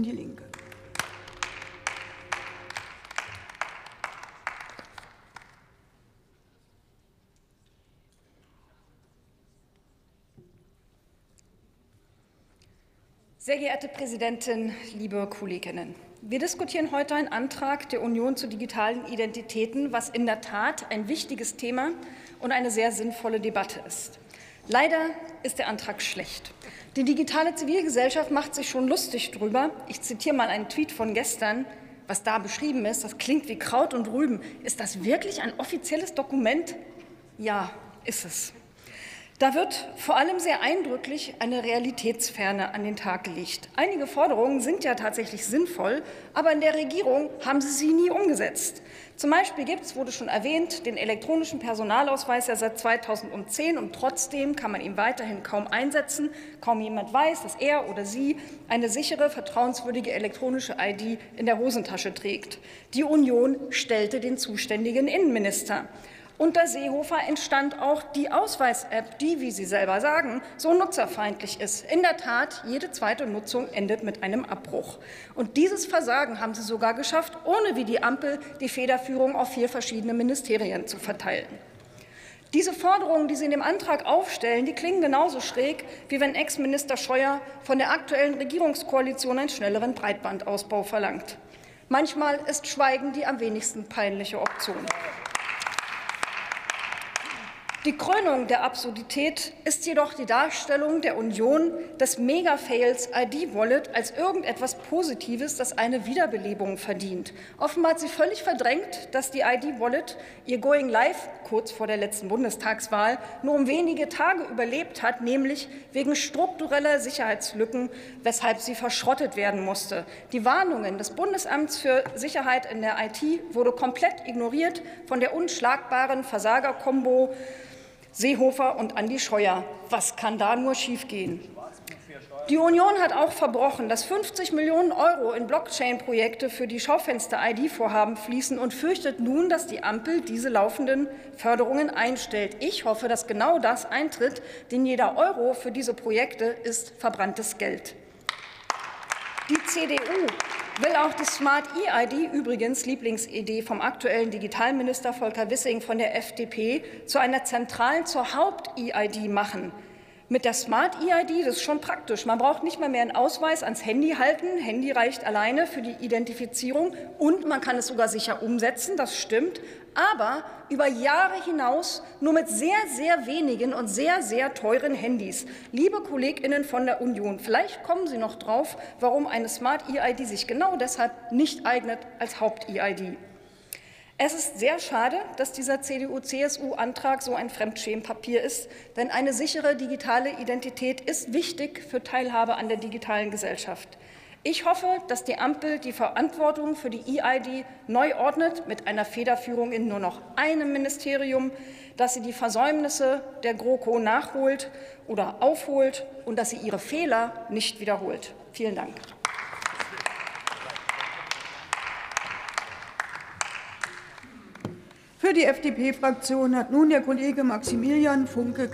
und Die Linke. Sehr geehrte Präsidentin, liebe Kolleginnen! Wir diskutieren heute einen Antrag der Union zu digitalen Identitäten, was in der Tat ein wichtiges Thema und eine sehr sinnvolle Debatte ist. Leider ist der Antrag schlecht. Die digitale Zivilgesellschaft macht sich schon lustig drüber. Ich zitiere mal einen Tweet von gestern. Was da beschrieben ist, das klingt wie Kraut und Rüben. Ist das wirklich ein offizielles Dokument? Ja, ist es. Da wird vor allem sehr eindrücklich eine Realitätsferne an den Tag gelegt. Einige Forderungen sind ja tatsächlich sinnvoll, aber in der Regierung haben sie sie nie umgesetzt. Zum Beispiel gibt es, wurde schon erwähnt, den elektronischen Personalausweis ja seit 2010 und trotzdem kann man ihn weiterhin kaum einsetzen. Kaum jemand weiß, dass er oder sie eine sichere, vertrauenswürdige elektronische ID in der Hosentasche trägt. Die Union stellte den zuständigen Innenminister. Unter Seehofer entstand auch die Ausweis-App, die, wie Sie selber sagen, so nutzerfeindlich ist. In der Tat, jede zweite Nutzung endet mit einem Abbruch. Und dieses Versagen haben Sie sogar geschafft, ohne wie die Ampel die Federführung auf vier verschiedene Ministerien zu verteilen. Diese Forderungen, die Sie in dem Antrag aufstellen, die klingen genauso schräg, wie wenn Ex-Minister Scheuer von der aktuellen Regierungskoalition einen schnelleren Breitbandausbau verlangt. Manchmal ist Schweigen die am wenigsten peinliche Option. Die Krönung der Absurdität ist jedoch die Darstellung der Union des Mega-Fails ID-Wallet als irgendetwas Positives, das eine Wiederbelebung verdient. Offenbar hat sie völlig verdrängt, dass die ID-Wallet ihr Going Live kurz vor der letzten Bundestagswahl nur um wenige Tage überlebt hat, nämlich wegen struktureller Sicherheitslücken, weshalb sie verschrottet werden musste. Die Warnungen des Bundesamts für Sicherheit in der IT wurde komplett ignoriert von der unschlagbaren Versagerkombo Seehofer und Andi Scheuer. Was kann da nur schiefgehen? Die Union hat auch verbrochen, dass 50 Millionen Euro in Blockchain-Projekte für die Schaufenster-ID-Vorhaben fließen und fürchtet nun, dass die Ampel diese laufenden Förderungen einstellt. Ich hoffe, dass genau das eintritt, denn jeder Euro für diese Projekte ist verbranntes Geld. Die CDU will auch die Smart EID, übrigens Lieblingsidee vom aktuellen Digitalminister Volker Wissing von der FDP, zu einer zentralen, zur Haupt-EID machen. Mit der Smart EID, das ist schon praktisch. Man braucht nicht mal mehr einen Ausweis ans Handy halten. Handy reicht alleine für die Identifizierung und man kann es sogar sicher umsetzen, das stimmt. Aber über Jahre hinaus nur mit sehr, sehr wenigen und sehr, sehr teuren Handys. Liebe KollegInnen von der Union, vielleicht kommen Sie noch drauf, warum eine Smart EID sich genau deshalb nicht eignet als Haupt-EID. Es ist sehr schade, dass dieser CDU-CSU-Antrag so ein Fremdschämpapier ist, denn eine sichere digitale Identität ist wichtig für Teilhabe an der digitalen Gesellschaft. Ich hoffe, dass die Ampel die Verantwortung für die EID neu ordnet mit einer Federführung in nur noch einem Ministerium, dass sie die Versäumnisse der GroKo nachholt oder aufholt und dass sie ihre Fehler nicht wiederholt. Vielen Dank. Für die FDP-Fraktion hat nun der Kollege Maximilian Funke